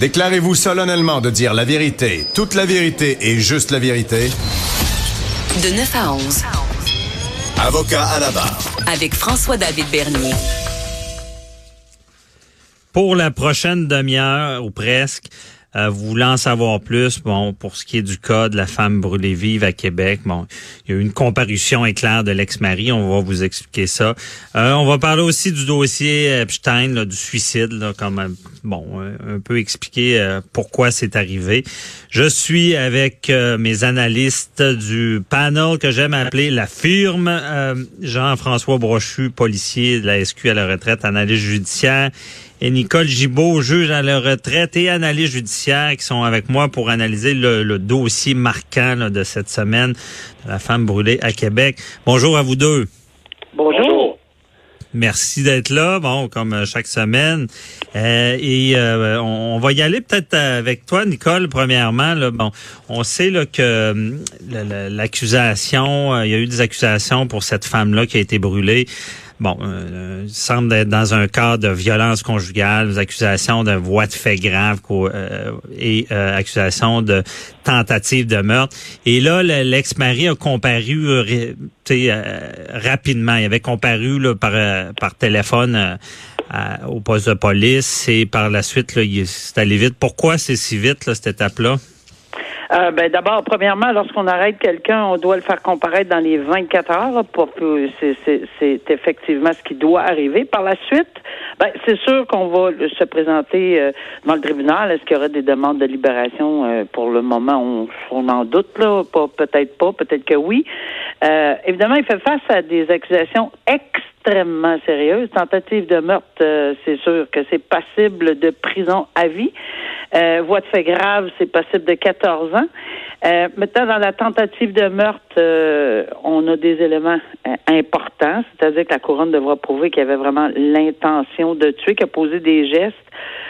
Déclarez-vous solennellement de dire la vérité, toute la vérité et juste la vérité. De 9 à 11. Avocat à la barre. Avec François-David Bernier. Pour la prochaine demi-heure ou presque, euh, voulez en savoir plus, bon, pour ce qui est du cas de la femme brûlée vive à Québec, bon, il y a eu une comparution éclair de l'ex-mari, on va vous expliquer ça. Euh, on va parler aussi du dossier Epstein, là, du suicide, là, comme euh, bon, un peu expliquer pourquoi c'est arrivé. Je suis avec mes analystes du panel que j'aime appeler la firme, Jean-François Brochu, policier de la SQ à la retraite, analyste judiciaire et Nicole Gibault, juge à la retraite et analyste judiciaire, qui sont avec moi pour analyser le, dossier marquant de cette semaine de la femme brûlée à Québec. Bonjour à vous deux. Bonjour. Merci d'être là, bon, comme euh, chaque semaine. Euh, et euh, on, va y aller peut-être avec toi, Nicole, premièrement. Là, bon, on sait là, que l'accusation, il y a eu des accusations pour cette femme-là qui a été brûlée. Bon, euh, il semble être dans un cas de violence conjugale, accusations de voie de fait grave euh, et euh, accusations de tentative de meurtre. Et là, l'ex-mari a comparu euh, rapidement. Il avait comparu là, par, par téléphone au poste de police et par la suite, là, c'est allé vite. Pourquoi c'est si vite, là, cette étape-là? Euh, ben, D'abord, premièrement, lorsqu'on arrête quelqu'un, on doit le faire comparaître dans les 24 heures. C'est effectivement ce qui doit arriver. Par la suite, ben, c'est sûr qu'on va se présenter euh, dans le tribunal. Est-ce qu'il y aura des demandes de libération? Euh, pour le moment, on, on en doute, là. peut-être pas, peut-être que oui. évidemment, il fait face à des accusations extrêmement sérieuses. Tentative de meurtre, c'est sûr que c'est passible de prison à vie. Euh, voie de fait grave, c'est possible de 14 ans. Euh, maintenant, dans la tentative de meurtre, euh, on a des éléments euh, importants, c'est-à-dire que la couronne devra prouver qu'il y avait vraiment l'intention de tuer, qu'il a posé des gestes,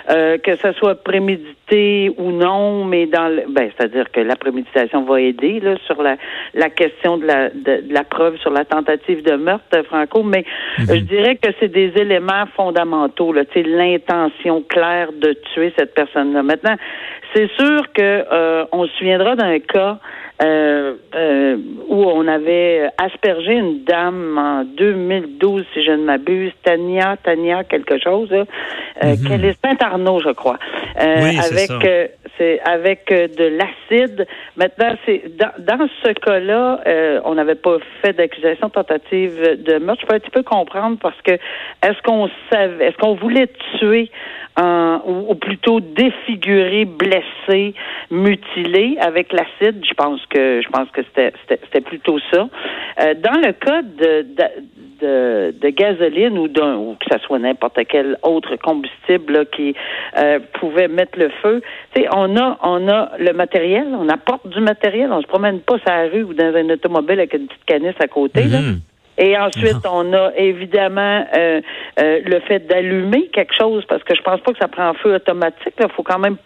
que ce soit prémédité ou non, mais dans le, ben, c'est-à-dire que la préméditation va aider là, sur la, la question de la, de, la preuve sur la tentative de meurtre, Franco, mais mhm. je dirais que c'est des éléments fondamentaux, là, l'intention claire de tuer cette personne-là. Maintenant, c'est sûr que on se souviendra d'un cas euh, euh, où on avait aspergé une dame en 2012, si je ne m'abuse, Tania, Tania quelque chose, euh, mm qu'elle est Saint-Arnaud, je crois, avec c'est avec de l'acide. Maintenant, c'est dans, dans ce cas-là, on n'avait pas fait d'accusation tentative de meurtre. Je peux un petit peu comprendre parce que est-ce qu'on savait, est-ce qu'on voulait tuer ou, plutôt défiguré, blessé, mutilé avec l'acide? Je pense que je pense que c'était plutôt ça. Euh, dans le cas de, de, de, gasoline ou d'un ou que ce soit n'importe quel autre combustible qui euh, pouvait mettre le feu, on a on a le matériel, on apporte du matériel, on se promène pas sur la rue ou dans un automobile avec une petite canisse à côté. là. Mm-hmm. Et ensuite, on a évidemment euh, euh, le fait d'allumer quelque chose, parce que je pense pas que ça prend feu automatique. Il faut quand même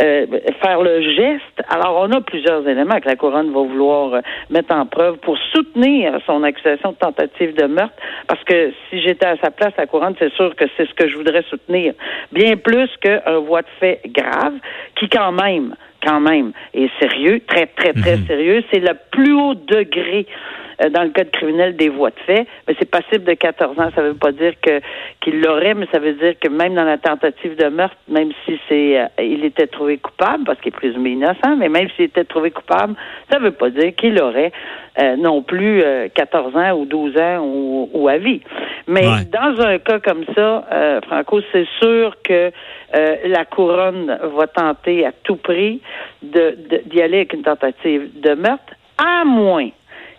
euh, faire le geste. Alors, on a plusieurs éléments que la couronne va vouloir mettre en preuve pour soutenir son accusation de tentative de meurtre. Parce que si j'étais à sa place, la couronne, c'est sûr que c'est ce que je voudrais soutenir. Bien plus qu'un voie de fait grave, qui quand même, quand même, est sérieux, très, très, très mhm. sérieux. C'est le plus haut degré euh, dans le code criminel des voies de fait, mais c'est passible de 14 ans. Ça ne veut pas dire que qu'il l'aurait, mais ça veut dire que même dans la tentative de meurtre, même si c'est euh, il était trouvé coupable, parce qu'il est présumé innocent, mais même s'il était trouvé coupable, ça ne veut pas dire qu'il aurait euh, non plus 14 ans ou 12 ans ou, à vie. Mais dans un cas comme ça, Franco, c'est sûr que la couronne va tenter à tout prix de, d'y aller avec une tentative de meurtre, à moins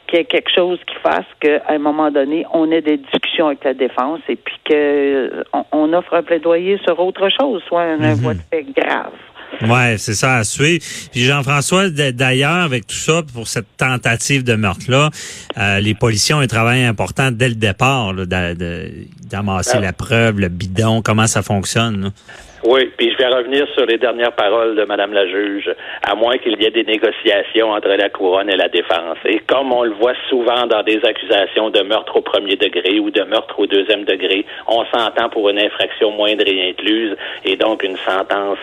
qu'il y ait quelque chose qui fasse qu'à un moment donné, on ait des discussions avec la défense et puis qu'on on offre un plaidoyer sur autre chose, soit un, mm voie de fait grave. Ouais, c'est ça à suivre. Puis Jean-François, d'ailleurs, avec tout ça, pour cette tentative de meurtre-là, euh, les policiers ont un travail important dès le départ, d'amasser ah. la preuve, le bidon, comment ça fonctionne. Oui, puis je vais revenir sur les dernières paroles de Madame la juge, à moins qu'il y ait des négociations entre la couronne et la défense. Et comme on le voit souvent dans des accusations de meurtre au premier degré ou de meurtre au deuxième degré, on s'entend pour une infraction moindre et incluse, et donc une sentence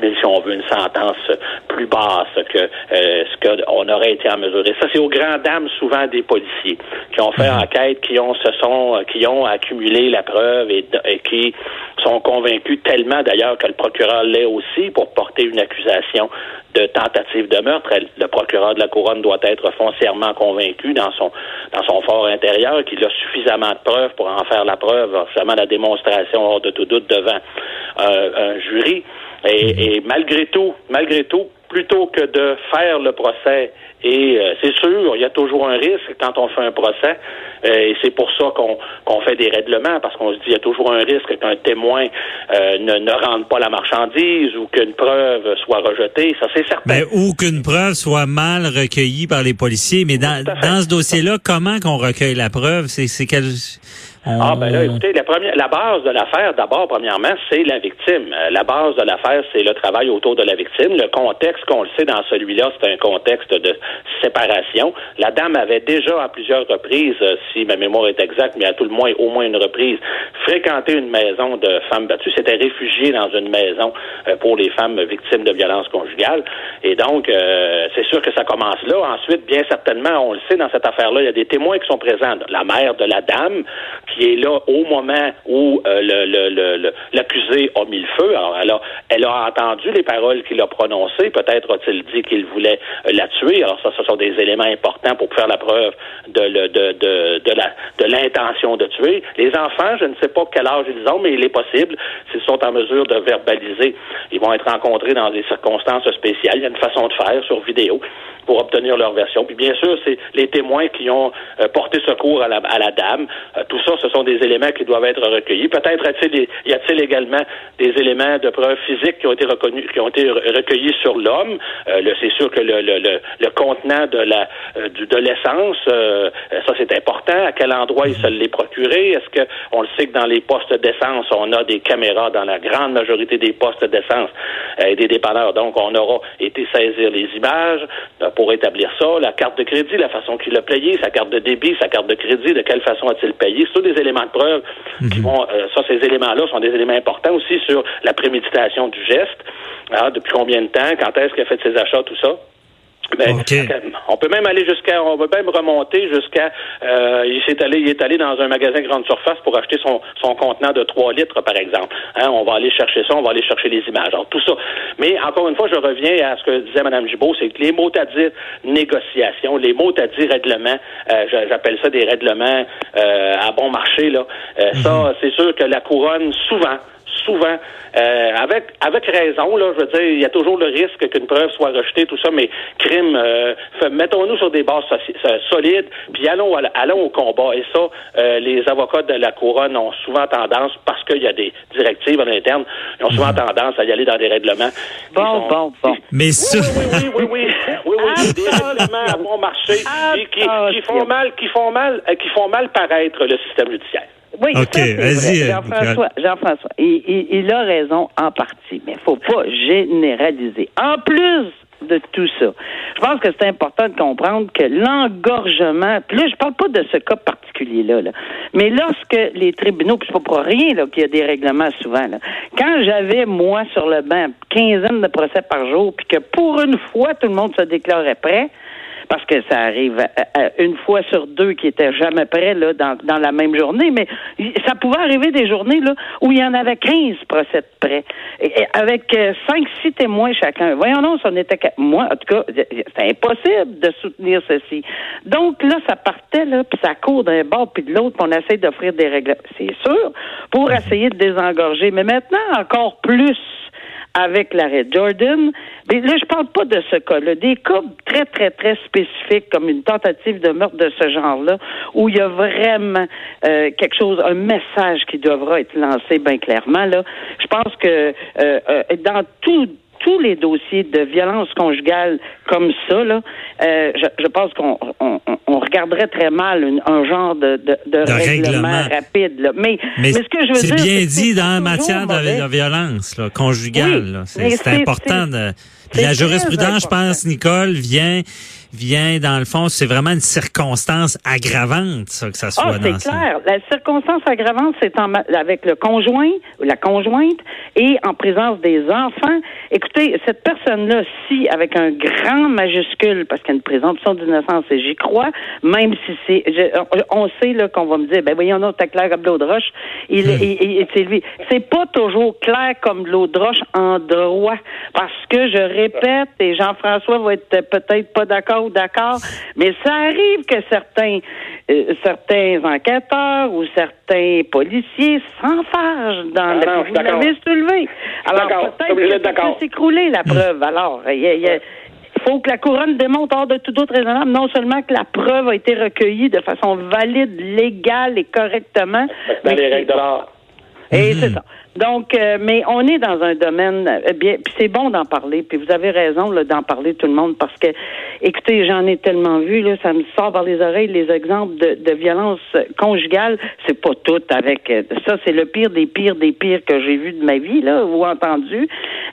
mais si on veut une sentence plus basse que euh, ce qu'on aurait été en mesure. Et ça, c'est aux grandes dames souvent des policiers qui ont fait mhm. enquête, qui ont se sont qui ont accumulé la preuve et, qui sont convaincus tellement d'ailleurs que le procureur l'est aussi pour porter une accusation de tentative de meurtre. Le procureur de la couronne doit être foncièrement convaincu dans son dans son fort intérieur qu'il a suffisamment de preuves pour en faire la preuve, seulement la démonstration hors de tout doute devant un jury. Et, et, malgré tout, malgré tout, plutôt que de faire le procès, et euh, c'est sûr, il y a toujours un risque quand on fait un procès, euh, et c'est pour ça qu'on fait des règlements, parce qu'on se dit il y a toujours un risque qu'un témoin euh, ne, ne rende pas la marchandise ou qu'une preuve soit rejetée, ça c'est certain. Ben, ou qu'une preuve soit mal recueillie par les policiers, mais dans, dans ce dossier-là, comment qu'on recueille la preuve? C'est Ah, ben là, écoutez, la, première, la base de l'affaire, d'abord, premièrement, c'est la victime. Euh, la base de l'affaire, c'est le travail autour de la victime. Le contexte, qu'on le sait dans celui-là, c'est un contexte de séparation. La dame avait déjà, à plusieurs reprises, euh, si ma mémoire est exacte, mais à tout le moins, au moins une reprise, fréquenté une maison de femmes battues. C'était réfugié dans une maison euh, pour les femmes victimes de violences conjugales. Et donc, c'est sûr que ça commence là. Ensuite, bien certainement, on le sait, dans cette affaire-là, il y a des témoins qui sont présents. La mère de la dame, qui est là au moment où euh, le, l'accusé a mis le feu. Alors, elle a, elle a entendu les paroles qu'il a prononcées. Peut-être a-t-il dit qu'il voulait euh, la tuer. Alors, ça, ce sont des éléments importants pour faire la preuve de, de, de, la, l'intention de tuer. Les enfants, je ne sais pas quel âge ils ont, mais il est possible, s'ils sont en mesure de verbaliser, ils vont être rencontrés dans des circonstances spéciales. Il y a une façon de faire sur vidéo pour obtenir leur version. Puis bien sûr, c'est les témoins qui ont euh, porté secours à la, à la dame. tout ça, ce sont des éléments qui doivent être recueillis. Peut-être y a-t-il également des éléments de preuve physique qui ont été reconnus, qui ont été recueillis sur l'homme? Euh, c'est sûr que le, le, le, contenant de euh, de l'essence, euh, ça c'est important. À quel endroit il se l'est procuré Est-ce que on le sait que dans les postes d'essence, on a des caméras dans la grande majorité des postes d'essence et des dépanneurs. Donc on aura été saisir les images pour établir ça, la carte de crédit, la façon qu'il a payé, sa carte de débit, sa carte de crédit, de quelle façon a-t-il payé. C'est des éléments de preuve qui mhm. vont, euh, ça, ces éléments-là sont des éléments importants aussi sur la préméditation du geste. Alors, depuis combien de temps, quand est-ce qu'il a fait ses achats, tout ça? Ben, On peut même aller jusqu'à, on peut même remonter jusqu'à, euh, il s'est allé, il est allé dans un magasin grande surface pour acheter son, son contenant de 3 litres, par exemple. Hein, on va aller chercher ça, on va aller chercher les images. Alors, tout ça. Mais encore une fois, je reviens à ce que disait Mme Gibault, c'est que les mots à dire négociation, les mots à dire règlement, euh, j'appelle ça des règlements euh, à bon marché, là. Euh, ça, mhm. c'est sûr que la couronne, souvent, souvent, euh, avec avec raison, là, je veux dire, il y a toujours le risque qu'une preuve soit rejetée, tout ça, mais crime, euh, mettons-nous sur des bases solides, puis allons, allons au combat. Et ça, euh, les avocats de la couronne ont souvent tendance, parce qu'il y a des directives en interne, ils ont souvent mhm. tendance à y aller dans des règlements. Bon, bon, bon. Mais ça... Oui, oui, oui, oui, oui, oui, des règlements à bon marché qui, qui, font mal, qui font mal, qui font mal paraître le système judiciaire. Oui, vas-y. Jean-François, Jean-François, il, il, a raison en partie, mais il faut pas généraliser. En plus de tout ça, je pense que c'est important de comprendre que l'engorgement, puis là, je parle pas de ce cas particulier-là, là, mais lorsque les tribunaux, puis c'est pas pour rien qu'il y a des règlements souvent, là, quand j'avais, moi, sur le banc, quinzaine de procès par jour, puis que pour une fois, tout le monde se déclarait prêt, parce que ça arrive une fois sur deux qui étaient jamais prêts là, dans, dans la même journée, mais ça pouvait arriver des journées là, où il y en avait 15 procès de prêts, avec euh, cinq, six témoins chacun. Voyons non, ça n'était que moi, en tout cas, c'est impossible de soutenir ceci. Donc là, ça partait là, puis ça court d'un bord puis de l'autre, puis on essaie d'offrir des règles, c'est sûr, pour essayer de désengorger. Mais maintenant, encore plus avec l'arrêt Jordan. Mais là, je parle pas de ce cas-là. Des cas très, très, très spécifiques, comme une tentative de meurtre de ce genre-là, où il y a vraiment euh, quelque chose, un message qui devra être lancé bien clairement. Là, je pense que euh, euh, dans tout tous les dossiers de violence conjugale comme ça, là, euh, je, je, pense qu'on on, on regarderait très mal un genre de, de, de, règlement, rapide. Là. Mais, mais, ce que je veux dire, c'est bien dit dans la matière de, violence là, conjugale. c'est important de. La jurisprudence, je pense, Nicole, vient vient, dans le fond, c'est vraiment une circonstance aggravante, ça, que ça soit ah, c'est clair. La circonstance aggravante, c'est avec le conjoint ou la conjointe et en présence des enfants. Écoutez, cette personne-là, si avec un grand majuscule, parce qu'il y a une présomption d'innocence, et j'y crois, même si c'est, on sait qu'on va me dire, ben voyons, non, t'as clair comme l'eau de roche. Il, hmm. c'est lui. C'est pas toujours clair comme l'eau de roche en droit, parce que je répète, et Jean-François va être peut-être pas d'accord ou d'accord, mais ça arrive que certains, euh, certains enquêteurs ou certains policiers s'enfargent dans ah, le. Vous l'avez soulevé. Alors peut-être que ça peut s'écrouler la preuve. Alors, il faut que la couronne démontre hors de tout doute raisonnable non seulement que la preuve a été recueillie de façon valide, légale et correctement. Dans les règles de l'art. Et c'est ça. Donc, euh, mais on est dans un domaine euh, bien, puis c'est bon d'en parler. Puis vous avez raison d'en parler tout le monde parce que, écoutez, j'en ai tellement vu là, ça me sort par les oreilles les exemples de, de violence conjugale. C'est pas tout avec euh, ça, c'est le pire des pires des pires que j'ai vu de ma vie là ou entendu.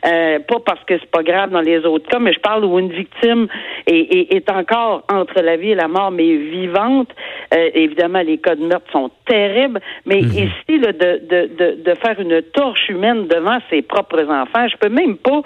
Euh, pas parce que c'est pas grave dans les autres cas, mais je parle où une victime est, est, est encore entre la vie et la mort, mais vivante. Euh, évidemment, les cas de meurtre sont terribles, mais mhm. ici là, de, de, de, de faire une torche humaine devant ses propres enfants. Je peux même pas.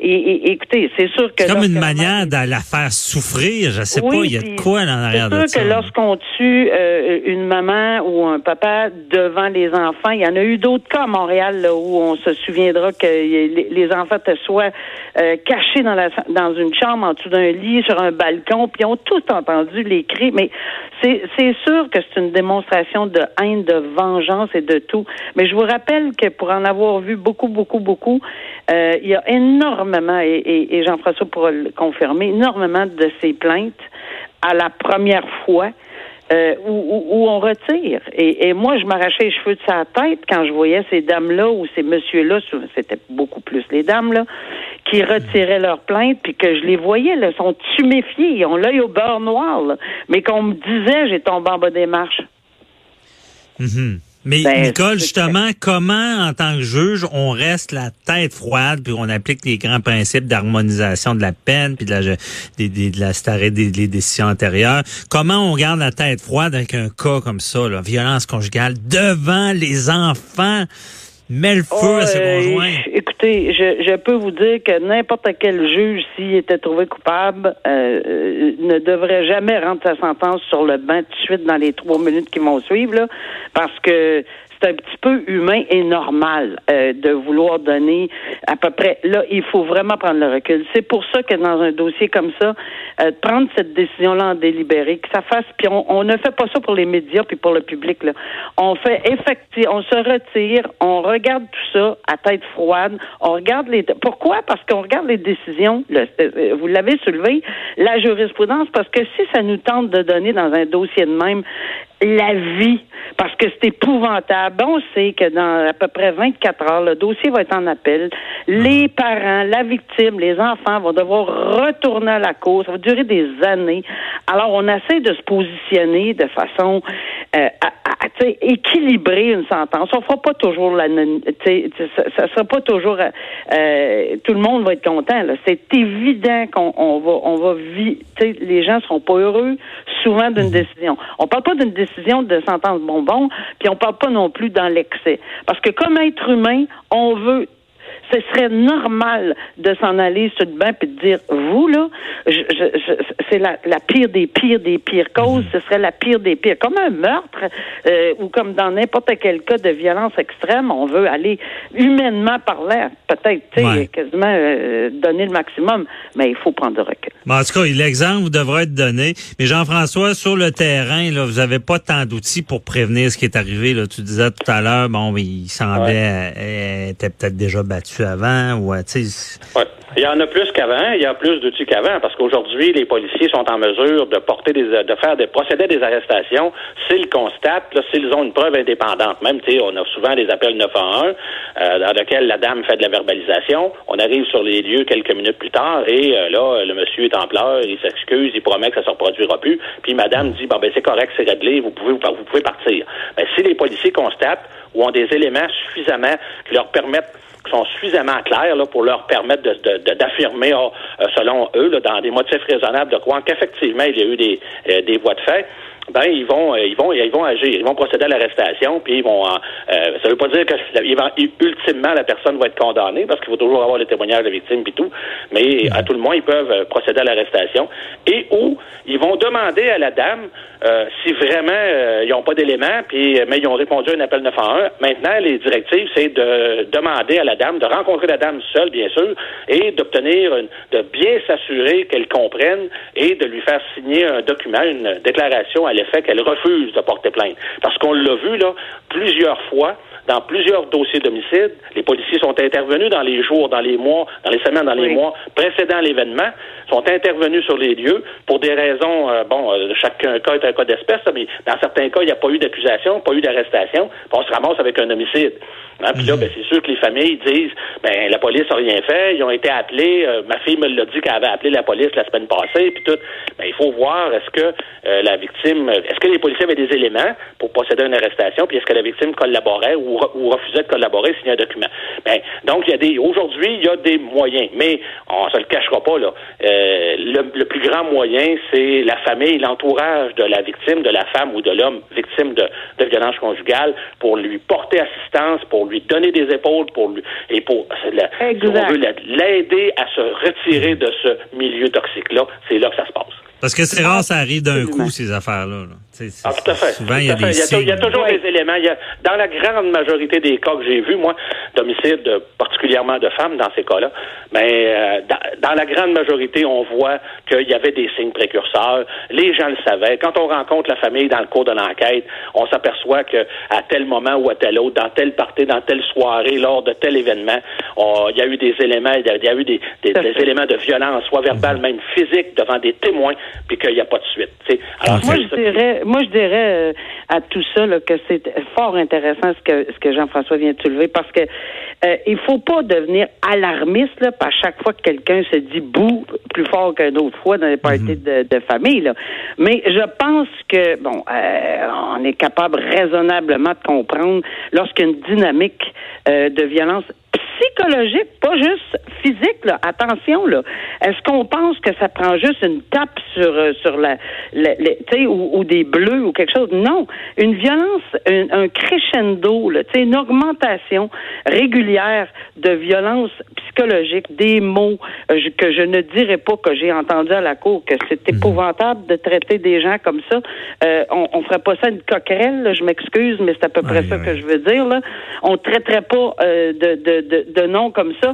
Et, écoutez, c'est sûr que. C'est comme une manière la faire souffrir. Je sais pas, il y a de quoi en arrière de ça. C'est sûr que lorsqu'on tue euh, une maman ou un papa devant les enfants, il y en a eu d'autres cas à Montréal là, où on se souviendra que les enfants étaient soit euh, cachés dans, la, dans une chambre en dessous d'un lit, sur un balcon, puis ont tous entendu les cris. Mais c'est sûr que c'est une démonstration de haine, de vengeance et de tout. Mais je vous rappelle que pour en avoir vu beaucoup, beaucoup, beaucoup, euh, il y a énormément, et, Jean-François pourra le confirmer, énormément de ces plaintes à la première fois. Euh, où, on retire. Et, moi, je m'arrachais les cheveux de sa tête quand je voyais ces dames-là ou ces messieurs-là, c'était beaucoup plus les dames-là, qui retiraient leurs plaintes, puis que je les voyais, là, sont tuméfiés, ils ont l'œil au beurre noir, mais qu'on me disait, j'ai tombé en bas des marches. Mm-hmm. Mais ben, Nicole, justement, comment, en tant que juge, on reste la tête froide, puis on applique les grands principes d'harmonisation de la peine, puis de la, de la des, des, décisions antérieures? Comment on garde la tête froide avec un cas comme ça, là, violence conjugale, devant les enfants? Met le feu à ses conjoints. Écoutez, je, je, peux vous dire que n'importe quel juge, s'il était trouvé coupable, euh, euh, ne devrait jamais rendre sa sentence sur le banc tout de suite dans les trois minutes qui vont suivre, là, parce que c'est un petit peu humain et normal euh, de vouloir donner à peu près. Là, il faut vraiment prendre le recul. C'est pour ça que dans un dossier comme ça, euh, prendre cette décision-là en délibéré, que ça fasse. Puis on, ne fait pas ça pour les médias puis pour le public. Là. On fait effectivement, on se retire, on regarde tout ça à tête froide. On regarde les. Pourquoi? Parce qu'on regarde les décisions. Euh, vous l'avez soulevé, la jurisprudence. Parce que si ça nous tente de donner dans un dossier de même la vie, parce que c'est épouvantable. On sait que dans à peu près 24 heures, le dossier va être en appel. Les parents, la victime, les enfants vont devoir retourner à la cause. Ça va durer des années. Alors, on essaie de se positionner de façon euh, à, équilibrer une sentence. On fera pas toujours la, ça, ça sera pas toujours, euh, tout le monde va être content. C'est évident qu'on on va, on va vivre. Les gens seront pas heureux souvent d'une mhm. décision. On parle pas d'une décision de sentence bonbon, puis on parle pas non plus dans l'excès. Parce que comme être humain, on veut ce serait normal de s'en aller sur le bain et de dire vous là, c'est la, pire des pires des pires causes, ce serait la pire des pires. Comme un meurtre euh, ou comme dans n'importe quel cas de violence extrême, on veut aller humainement parler, peut-être, quasiment euh, donner le maximum, mais il faut prendre de recul. en tout cas, l'exemple devrait être donné. Mais Jean-François, sur le terrain, là, vous n'avez pas tant d'outils pour prévenir ce qui est arrivé. Là. Tu disais tout à l'heure, bon, il semblait euh, était peut-être déjà avant ou euh, Il y en a plus qu'avant, il y a plus d'outils qu'avant, parce qu'aujourd'hui, les policiers sont en mesure de porter des, de faire des des arrestations s'ils constatent, s'ils ont une preuve indépendante. Même, tu sais, on a souvent des appels 911 euh, dans lesquels la dame fait de la verbalisation. On arrive sur les lieux quelques minutes plus tard et euh, là, le monsieur est en pleurs, il s'excuse, il promet que ça se reproduira plus. Puis madame dit, ben c'est correct, c'est réglé, vous pouvez vous pouvez partir. Mais si les policiers constatent ou ont des éléments suffisamment qui leur permettent qui sont suffisamment clairs là, pour leur permettre d'affirmer, de, oh, euh, selon eux, dans des motifs raisonnables, de croire qu'effectivement, il y a eu des, euh, des voies de fait ben ils vont, euh, ils vont, ils vont agir, ils vont procéder à l'arrestation, puis ils vont. Euh, euh ça veut pas dire que ultimement la personne va être condamnée, parce qu'il faut toujours avoir le témoignage de la victime puis tout, mais à tout le moins ils peuvent euh, procéder à l'arrestation et ou ils vont demander à la dame euh, si vraiment ils n'ont pas d'éléments, puis mais ils ont répondu à un appel 911. Maintenant, les directives, c'est de demander à la dame de rencontrer la dame seule, bien sûr, et d'obtenir, de bien s'assurer qu'elle comprenne et de lui faire signer un document, une déclaration à l'effet qu'elle refuse de porter plainte. Parce qu'on l'a vu, là, plusieurs fois, dans plusieurs dossiers d'homicide. Les policiers sont intervenus dans les jours, dans les mois, dans les semaines, dans les mois précédant l'événement, sont intervenus sur les lieux pour des raisons, euh, bon, euh, chaque cas est un cas d'espèce, mais dans certains cas, il n'y a pas eu d'accusation, pas eu d'arrestation, on se ramasse avec un homicide. Hein, puis là, ben, c'est sûr que les familles disent, ben la police n'a rien fait, ils ont été appelés, euh, ma fille me l'a dit qu'elle avait appelé la police la semaine passée, puis tout. Ben, il faut voir, est-ce que la victime, est-ce que les policiers avaient des éléments pour procéder à une arrestation, puis est-ce que la victime collaborait ou ou refusait de collaborer signer un document. Ben, donc, il y a des, aujourd'hui, il y a des moyens, mais on se le cachera pas, là. Euh, le, plus grand moyen, c'est la famille, l'entourage de la victime, de la femme ou de l'homme victime de, de violence conjugale pour lui porter assistance, pour lui donner des épaules, pour lui, et pour, l'aider à se retirer de ce milieu toxique-là. C'est là que ça se passe. Parce que c'est rare, ça arrive d'un coup, ces affaires-là. Ah, tout à fait. Souvent, il y a des il y a, toujours des éléments. Il y a, dans la grande majorité des cas que j'ai vus, moi, d'homicide, particulièrement de femmes dans ces cas-là, mais euh, dans, la grande majorité, on voit qu'il y avait des signes précurseurs. Les gens le savaient. Quand on rencontre la famille dans le cours de l'enquête, on s'aperçoit que à tel moment ou à tel autre, dans telle partie, dans telle soirée, lors de tel événement, il y a eu des éléments, il y a, eu des, éléments de violence, soit verbal, même physique, devant des témoins, puis qu'il n'y a pas de suite. Alors, moi, je dirais, moi, je dirais euh, à tout ça que c'est fort intéressant ce que, ce que Jean-François vient de soulever parce que euh, il faut pas devenir alarmiste là, à chaque fois que quelqu'un se dit bouh plus fort qu'une autre fois dans les parties mhm. de, famille. Là. Mais je pense que bon, euh, on est capable raisonnablement de comprendre lorsqu'une dynamique de violence psychologique, pas juste physique. Là. Attention, là. Est-ce qu'on pense que ça prend juste une tape sur euh, sur la, la, ou, ou, des bleus ou quelque chose? Non, une violence, un, crescendo, là, une augmentation régulière de violence psychologique, des mots euh, que je ne dirais pas que j'ai entendu à la cour que c'est mhm. épouvantable de traiter des gens comme ça. Euh, on, on ferait pas ça une coquerelle. je m'excuse, mais c'est à peu près ça que je veux dire. Là, on traiterait pas de, de, de de noms comme ça,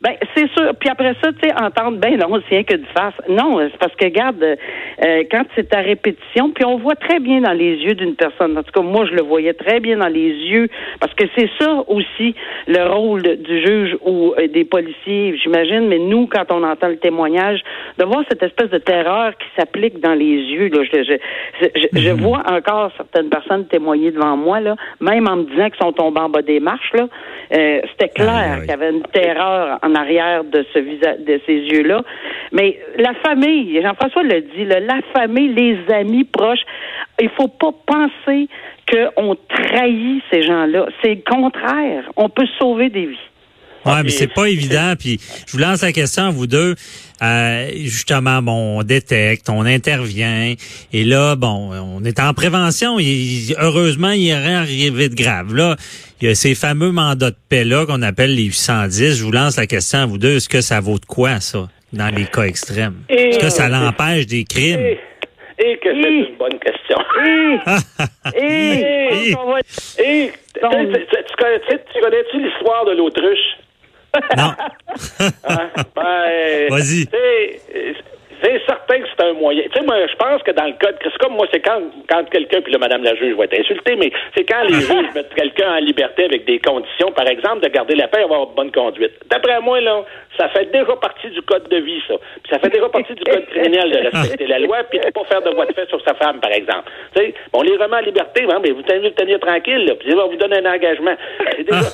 ben c'est sûr. Puis après ça, tu sais, entendre ben non, c'est rien que de face. Non, c'est parce que regarde, euh, quand c'est à répétition, puis on voit très bien dans les yeux d'une personne. En tout cas, moi, je le voyais très bien dans les yeux, parce que c'est ça aussi le rôle du juge ou euh, des policiers, j'imagine. Mais nous, quand on entend le témoignage, de voir cette espèce de terreur qui s'applique dans les yeux. Là, je, je, je, mhm. vois encore certaines personnes témoigner devant moi, là, même en me disant qu'ils sont tombés en bas des marches. Là, euh, c'était clair qu'il y avait une terreur en arrière de ce de ces yeux-là. Mais la famille, Jean-François le dit, la famille, les amis proches, il faut pas penser qu'on trahit ces gens-là. C'est le contraire. On peut sauver des vies. Oui, mais c'est pas évident. Puis je vous lance la question à vous deux. Euh, justement, bon, on détecte, on intervient, et là, bon, on est en prévention. heureusement, il n'y a rien arrivé de grave. Là, il y a ces fameux mandats de paix là qu'on appelle les 810. Je vous lance la question à vous deux. Est-ce que ça vaut de quoi ça dans les cas extrêmes? Est-ce que ça l'empêche des crimes? Et, que c'est une bonne question. Et, et, tu connais-tu l'histoire de l'autruche? Non. Hein? Ben, Vas-y. C'est certain que c'est un moyen. Tu sais, moi, je pense que dans le code, c'est comme moi, c'est quand, quand quelqu'un, puis là, Madame la juge va être insultée, mais c'est quand les juges mettent quelqu'un en liberté avec des conditions, par exemple, de garder la paix et avoir bonne conduite. D'après moi, là, ça fait déjà partie du code de vie, ça. Puis ça fait déjà partie du code criminel de respecter la loi, puis de pas faire de voie de fait sur sa femme, par exemple. Tu sais, on les remet en liberté, hein, mais vous tenez vous tenir tranquille, là, puis on vous donne un engagement. Déjà,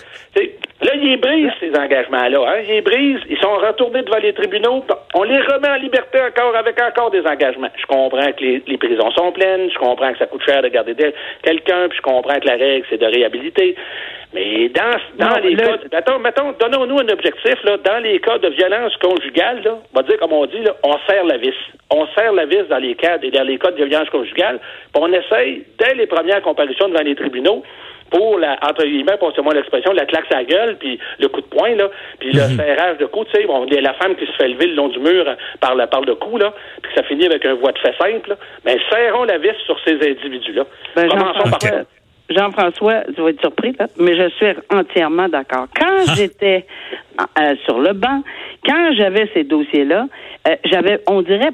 là, ils brisent ces engagements-là. Hein? Ils brisent, ils sont retournés devant les tribunaux. On les remet en liberté encore avec encore des engagements. Je comprends que les, prisons sont pleines, je comprends que ça coûte cher de garder quelqu'un, puis je comprends que la règle, c'est de réhabiliter. Mais dans, dans les cas, mettons, mettons donnons-nous un objectif, là, dans les cas de violence conjugale, là, on va dire comme on dit, là, on serre la vis. On serre la vis dans les cas, dans les cas de violence conjugale, puis on essaye, dès les premières comparutions devant les tribunaux, pour la, entre guillemets, pour moi l'expression, la claque sa gueule, puis le coup de poing, là, puis le mhm. serrage de cou, tu sais, bon, la femme qui se fait lever le long du mur par, la, par le cou, là, puis ça finit avec un voie de fait simple, là, ben, serrons la vis sur ces individus-là. Ben, Commençons par Jean-François, tu vas être surpris, là, mais je suis entièrement d'accord. Quand ah. j'étais euh, sur le banc, quand j'avais ces dossiers-là, euh, j'avais, on dirait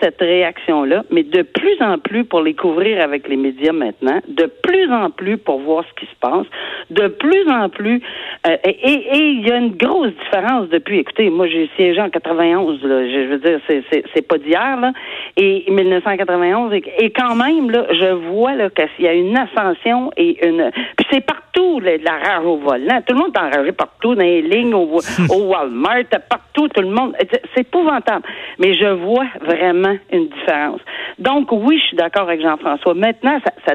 cette réaction-là, mais de plus en plus pour les couvrir avec les médias maintenant, de plus en plus pour voir ce qui se passe, de plus en plus, euh, et il y a une grosse différence depuis. Écoutez, moi j'ai siégé en 91, là, je, veux dire, c'est, pas d'hier là, et 1991, et, quand même là, je vois là qu'il y a une ascension et une, puis c'est partout la rage au volant, tout le monde est enragé partout dans les lignes, au Walmart, partout, tout le monde, c'est épouvantable. Mais je vois vraiment une différence. Donc, oui, je suis d'accord avec Jean-François. Maintenant, ça,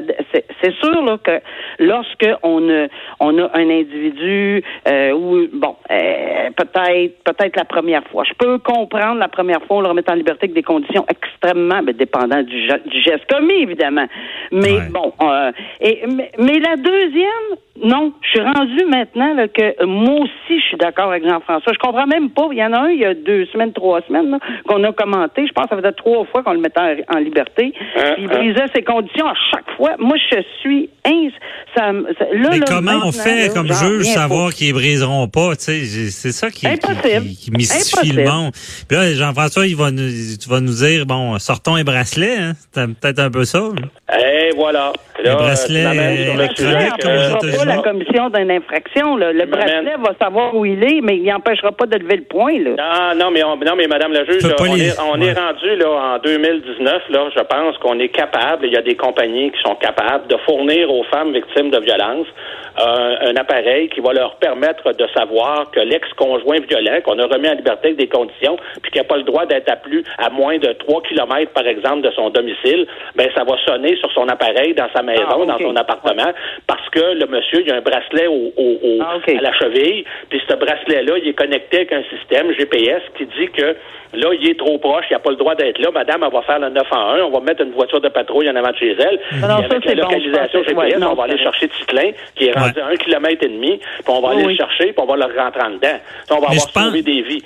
c'est sûr là, que lorsque on a, on a un individu euh, où, bon, euh, peut-être peut-être la première fois, je peux comprendre la première fois, on le remet en liberté avec des conditions extrêmement ben, dépendantes du, du, geste commis, évidemment. Mais bon, euh, et, mais, la deuxième, non, je suis rendu maintenant là, que moi aussi, je suis d'accord avec Jean-François. Je comprends même pas. Il y en a un, il y a deux semaines, trois semaines, qu'on a commenté. Je pense faisait trois fois qu'on le mettait en, liberté. Euh, il euh. brisait ses conditions à chaque fois. Moi, je suis ça, Mais comment on fait comme juge savoir qu'ils briseront pas? C'est ça qui, qui, qui, mystifie le monde. Puis là, Jean-François, il va nous, tu vas nous dire, bon, sortons un bracelet. Hein? C'est peut-être un peu ça. Et voilà. le bracelet pas la commission d'une infraction. Le bracelet va savoir où il est, mais il n'empêchera pas de lever le point. Là. Non, non, mais, non, mais Madame la juge, on, est, on est rendu là, en 2019. Là, je pense qu'on est capable, il y a des compagnies qui sont capables de fournir aux femmes victimes de violences un appareil qui va leur permettre de savoir que l'ex-conjoint violent, qu'on a remis en liberté avec des conditions, puis qui n'a pas le droit d'être à plus à moins de 3 kilomètres, par exemple, de son domicile, ben ça va sonner sur son appareil dans sa maison, ah, dans son appartement, parce que le monsieur, il a un bracelet au, ah, à la cheville, puis ce bracelet-là, il est connecté avec un système GPS qui dit que là, il est trop proche, il n'a pas le droit d'être là. Madame, elle va faire le 9 en 1, on va mettre une voiture de patrouille en avant de chez elle. avec la localisation GPS, on va aller chercher Titlin, qui est rendu à un kilomètre et demi, puis on va aller le chercher, puis on va le rentrer en dedans. on va avoir sauvé des vies.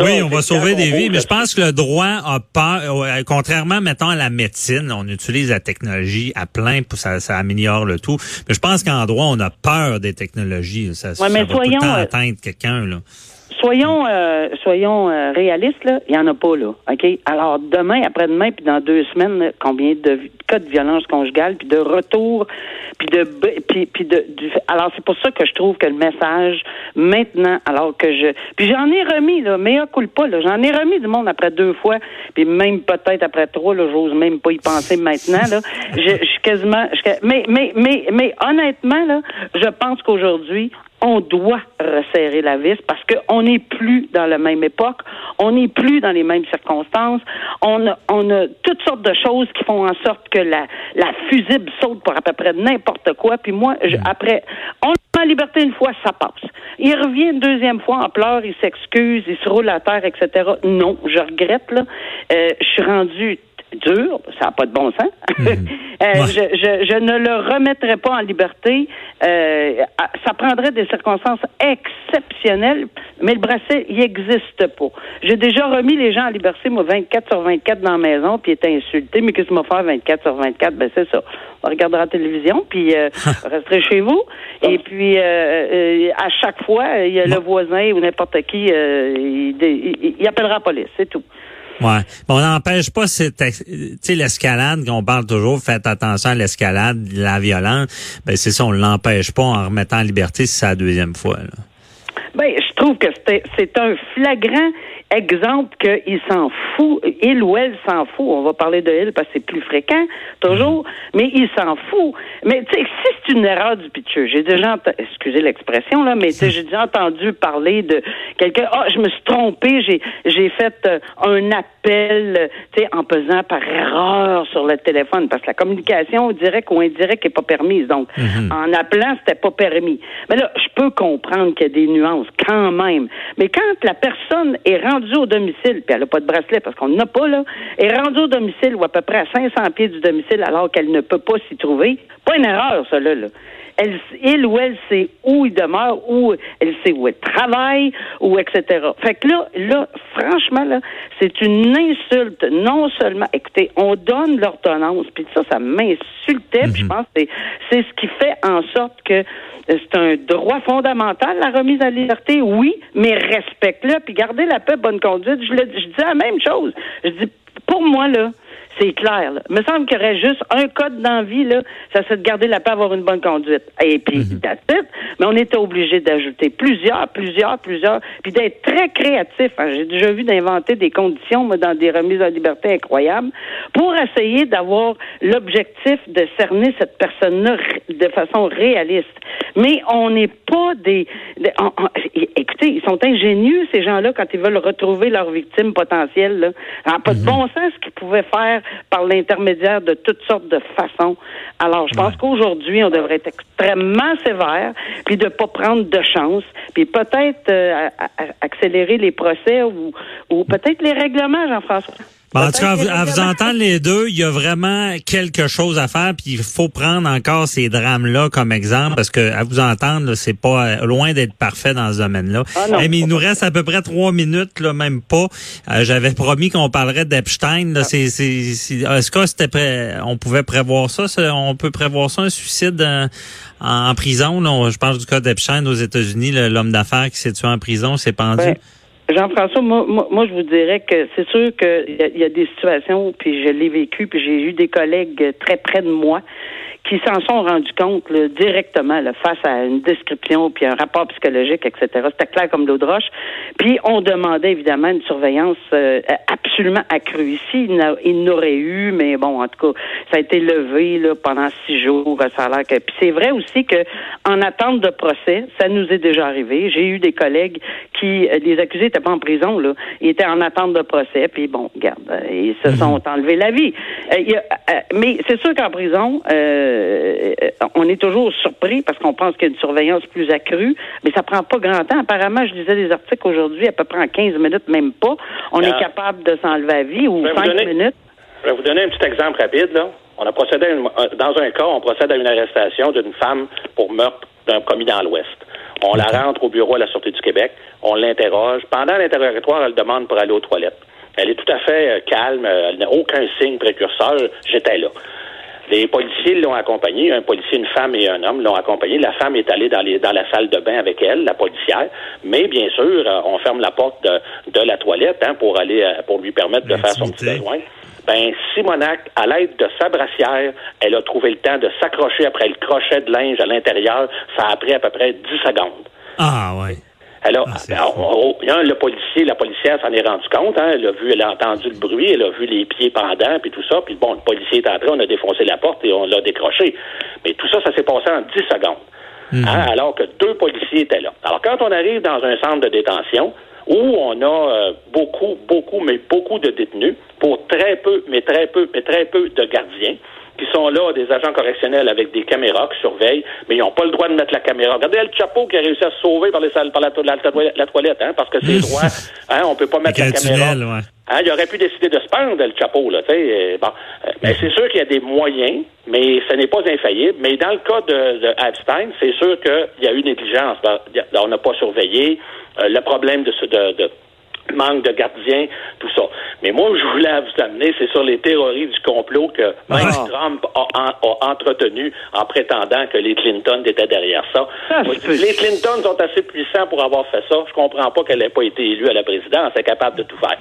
oui, on va sauver des vies, mais je pense que le droit a peur, euh, contrairement, mettons, à la médecine, on utilise la technologie à plein pour ça, ça améliore le tout. Mais je pense qu'en droit, on a peur des technologies. Ça, ça va tout le temps euh, atteindre quelqu'un, là soyons euh, soyons euh, réalistes là, il y en a pas là. OK? Alors demain, après-demain puis dans deux semaines, combien de cas de violence conjugale puis de retour puis de puis, puis de alors c'est pour ça que je trouve que le message maintenant alors que je puis j'en ai remis là, mais coule pas là, j'en ai remis du monde après deux fois puis même peut-être après trois là, j'ose même pas y penser maintenant là. Je, suis quasiment mais mais mais mais honnêtement là, je pense qu'aujourd'hui on doit resserrer la vis parce qu'on n'est plus dans la même époque, on n'est plus dans les mêmes circonstances, on a, on a toutes sortes de choses qui font en sorte que la, la fusible saute pour à peu près n'importe quoi. Puis moi, mm. après, on en liberté une fois, ça passe. Il revient une deuxième fois en pleurs, il s'excuse, il se roule à terre, etc. Non, je regrette, là. Euh, je suis rendu dur, ça n'a pas de bon sens. Mhm. Euh, je, je, je, ne le remettrai pas en liberté. Euh, ça prendrait des circonstances exceptionnelles, mais le bracelet, il n'existe pas. J'ai déjà remis les gens en liberté, moi, 24 sur 24 dans la maison, puis était insulté. Mais qu'est-ce que m'a fait 24 sur 24? Ben, c'est ça. On regardera la télévision, puis euh, resterez chez vous. Et puis, euh, à chaque fois, il y a le voisin ou n'importe qui, il, il, il appellera la police, c'est tout. Ouais. on n'empêche pas cette, l'escalade qu'on parle toujours. Faites attention à l'escalade, la violence. Ben c'est ça, on l'empêche pas en remettant en liberté si c'est la deuxième fois. Là. Ben, je trouve que c'est un flagrant exemple qu'il s'en fout, il ou elle s'en fout. On va parler de il parce que c'est plus fréquent, toujours, mais il s'en fout. Mais tu sais, si c'est une erreur du pitcher, j'ai déjà, excusez l'expression là, mais j'ai déjà entendu parler de quelqu'un. Ah, je me suis trompé, j'ai j'ai fait euh, un appel, tu sais, en pesant par erreur sur le téléphone, parce que la communication directe ou indirecte est pas permise. Donc, Mhm. en appelant, c'était pas permis. Mais là, je peux comprendre qu'il y a des nuances quand même. Mais quand la personne est rendue au domicile, puis elle n'a pas de bracelet parce qu'on n'a pas là, est rendue au domicile ou à peu près à 500 pieds du domicile alors qu'elle ne peut pas s'y trouver, pas une erreur, ça là. là. Elle, il ou elle sait où il demeure, où elle sait où elle travaille, ou etc. Fait que là, là, franchement, là, c'est une insulte. Non seulement, écoutez, on donne l'ordonnance, puis ça, ça m'insultait, puis je pense que c'est, c'est ce qui fait en sorte que euh, c'est un droit fondamental, la remise à la liberté, oui, mais respecte-le, puis gardez la paix, bonne conduite. Je, le, je dis la même chose. Je dis, pour moi, là, c'est clair. Là. Il me semble qu'il y aurait juste un code d'envie, là, ça serait de garder la paix, avoir une bonne conduite. Et puis, that's it. Mais on était obligé d'ajouter plusieurs, plusieurs, plusieurs, puis d'être très créatif. hein. J'ai déjà vu d'inventer des conditions, moi, dans des remises en liberté incroyables, pour essayer d'avoir l'objectif de cerner cette personne-là de façon réaliste. Mais on n'est pas des... des- on- on- écoutez, ils sont ingénieux, ces gens-là, quand ils veulent retrouver leurs victimes potentielles. Là. Ça n'a pas de bon sens ce qu'ils pouvaient faire par l'intermédiaire de toutes sortes de façons. Alors, je pense qu'aujourd'hui, on devrait être extrêmement sévère, puis de pas prendre de chance, puis peut-être euh, accélérer les procès ou, ou peut-être les règlements, Jean-François. Bon, en tout cas, à vous, entendre les deux, il y a vraiment quelque chose à faire, puis il faut prendre encore ces drames-là comme exemple, parce que à vous entendre, c'est pas euh, loin d'être parfait dans ce domaine-là. Ah. Eh, mais il nous reste à peu près trois minutes, là, même pas. Euh, J'avais promis qu'on parlerait d'Epstein. Ah. c'est- Est-ce que c'était prêt, on pouvait prévoir ça? On peut prévoir ça, un suicide euh, en, en prison? là? Je pense du cas d'Epstein aux États-Unis, l'homme d'affaires qui s'est tué en prison, s'est pendu. Ben, Jean-François, moi, moi, je vous dirais que c'est sûr qu'il y, y a des situations, puis je l'ai vécu, puis j'ai eu des collègues très près de moi qui s'en sont rendus compte là, directement là, face à une description puis un rapport psychologique, etc. C'était clair comme l'eau de roche. Puis on demandait évidemment une surveillance euh, absolument accrue. Ici, il n'a- il n'aurait eu, mais bon, en tout cas, ça a été levé là, pendant six jours. Ça a l'air que. Puis c'est vrai aussi que en attente de procès, ça nous est déjà arrivé. J'ai eu des collègues qui, euh, les accusés n'étaient pas en prison là, ils étaient en attente de procès. Puis bon, regarde, euh, ils se sont enlevés la vie. Euh, y a- euh, mais c'est sûr qu'en prison, euh, euh, on est toujours surpris parce qu'on pense qu'il y a une surveillance plus accrue, mais ça prend pas grand temps. Apparemment, je lisais des articles aujourd'hui, à peu près en 15 minutes, même pas. On Ah. est capable de s'enlever la vie ou Je vais vous 5 donner- minutes. Je vais vous donner un petit exemple rapide. Là. On a procédé à une- euh, dans un cas, on procède à une arrestation d'une femme pour meurtre d'un commis dans l'Ouest. On la rentre au bureau à la Sûreté du Québec, on l'interroge. Pendant l'interrogatoire, elle demande pour aller aux toilettes. Elle est tout à fait euh, calme, elle n'a aucun signe précurseur. J'étais là. Les policiers l'ont accompagnée, un policier, une femme et un homme l'ont accompagnée. La femme est allée dans, les, dans la salle de bain avec elle, la policière. Mais bien sûr, euh, on ferme la porte de, de la toilette hein, pour aller euh, pour lui permettre de faire son petit besoin. Ben, Simonac, à l'aide de sa brassière, elle a trouvé le temps de s'accrocher après le crochet de linge à l'intérieur. Ça a pris à peu près 10 secondes. Ah, ouais. Alors, Ah, c'est alors, on- on- hein, le policier, la policière s'en est rendu compte. Hein, elle a vu, elle a entendu le bruit, elle a vu les pieds pendants, puis tout ça. Puis bon, le policier est entré, on a défoncé la porte et on l'a décroché. Mais tout ça, ça s'est passé en 10 secondes. Hein, alors que deux policiers étaient là. Alors, quand on arrive dans un centre de détention où on a euh, beaucoup, beaucoup, mais beaucoup de détenus pour très peu, mais très peu, mais très peu de gardiens qui sont là, des agents correctionnels avec des caméras qui surveillent, mais ils n'ont pas le droit de mettre la caméra. Regardez El Chapeau qui a réussi à se sauver par, les salles, par la, la toilette, la toilette, hein, parce que c'est droit. Hein, on peut pas mettre la caméra. tunnel, ouais. Hein, il aurait pu décider de se pendre, le chapeau, là, euh, bon. Euh, mais c'est sûr qu'il y a des moyens, mais ce n'est pas infaillible. Mais dans le cas de, de Epstein, c'est sûr qu'il y a eu négligence. On n'a pas surveillé. Euh, le problème de, ce- de, de manque de gardiens, tout ça. Mais moi, je voulais vous amener, c'est sur les théories du complot que même Ah. Trump a, en- a entretenu en prétendant que les Clinton étaient derrière ça. Moi, dis, les Clinton sont assez puissants pour avoir fait ça. Je comprends pas qu'elle n'ait pas été élue à la présidence. Elle est capable de tout faire.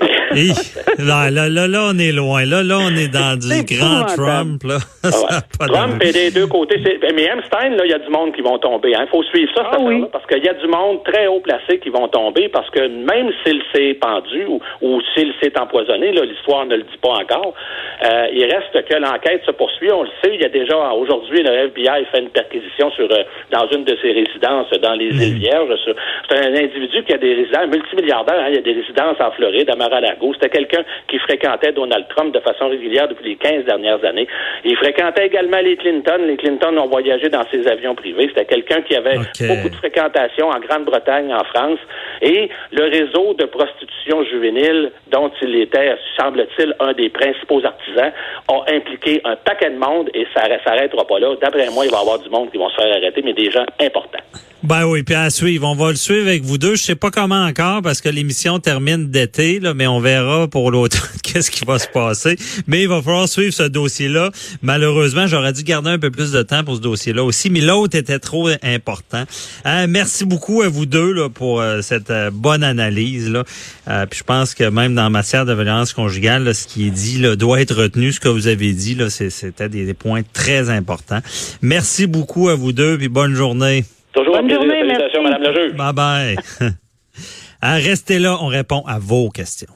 Hi. là, là, là, là, on est loin. Là, là, on est dans du grand. Trump. Là. Ah ouais. Trump est des deux côtés. Mais Epstein, là, il y a du monde qui vont tomber. Il faut suivre ça, cette Ah oui. parce qu'il y a du monde très haut placé qui vont tomber, parce que même s'il s'est pendu ou, ou s'il s'est empoisonné, là, l'histoire ne le dit pas encore, euh, il reste que l'enquête se poursuit. On le sait, il y a déjà, aujourd'hui, le FBI fait une perquisition sur, euh, dans une de ses résidences dans les îles Vierges. sur- C'est un individu qui a des résidences, multimilliardaire, hein, il y a des résidences en Floride, à Mar-a-Lago. C'était quelqu'un qui fréquentait Donald Trump de façon régulière depuis les 15 dernières années. Il fréquentait également les Clinton. Les Clinton ont voyagé dans ses avions privés. C'était quelqu'un qui avait beaucoup de fréquentation en Grande-Bretagne, en France. Et le réseau de prostitution juvénile, dont il était, semble-t-il, un des principaux artisans, a impliqué un paquet de monde et ça ne s'arrêtera pas là. D'après moi, il va y avoir du monde qui vont se faire arrêter, mais des gens importants. Ben oui, puis à suivre. On va le suivre avec vous deux. Je sais pas comment encore parce que l'émission termine d'été, là, mais on verra pour l'automne qu'est-ce qui va se passer. Mais il va falloir suivre ce dossier-là. Malheureusement, j'aurais dû garder un peu plus de temps pour ce dossier-là aussi, mais l'autre était trop important. Euh, merci beaucoup à vous deux là, pour euh, cette euh, bonne analyse. Là. Euh, puis je pense que même dans matière de violence conjugale, là, ce qui est dit là, doit être retenu. Ce que vous avez dit, là, c'était des, des points très importants. Merci beaucoup à vous deux, puis bonne journée. Toujours Bonne un plaisir. journée, Salutations. Madame le juge. Bye bye. Ah, Restez là, on répond à vos questions.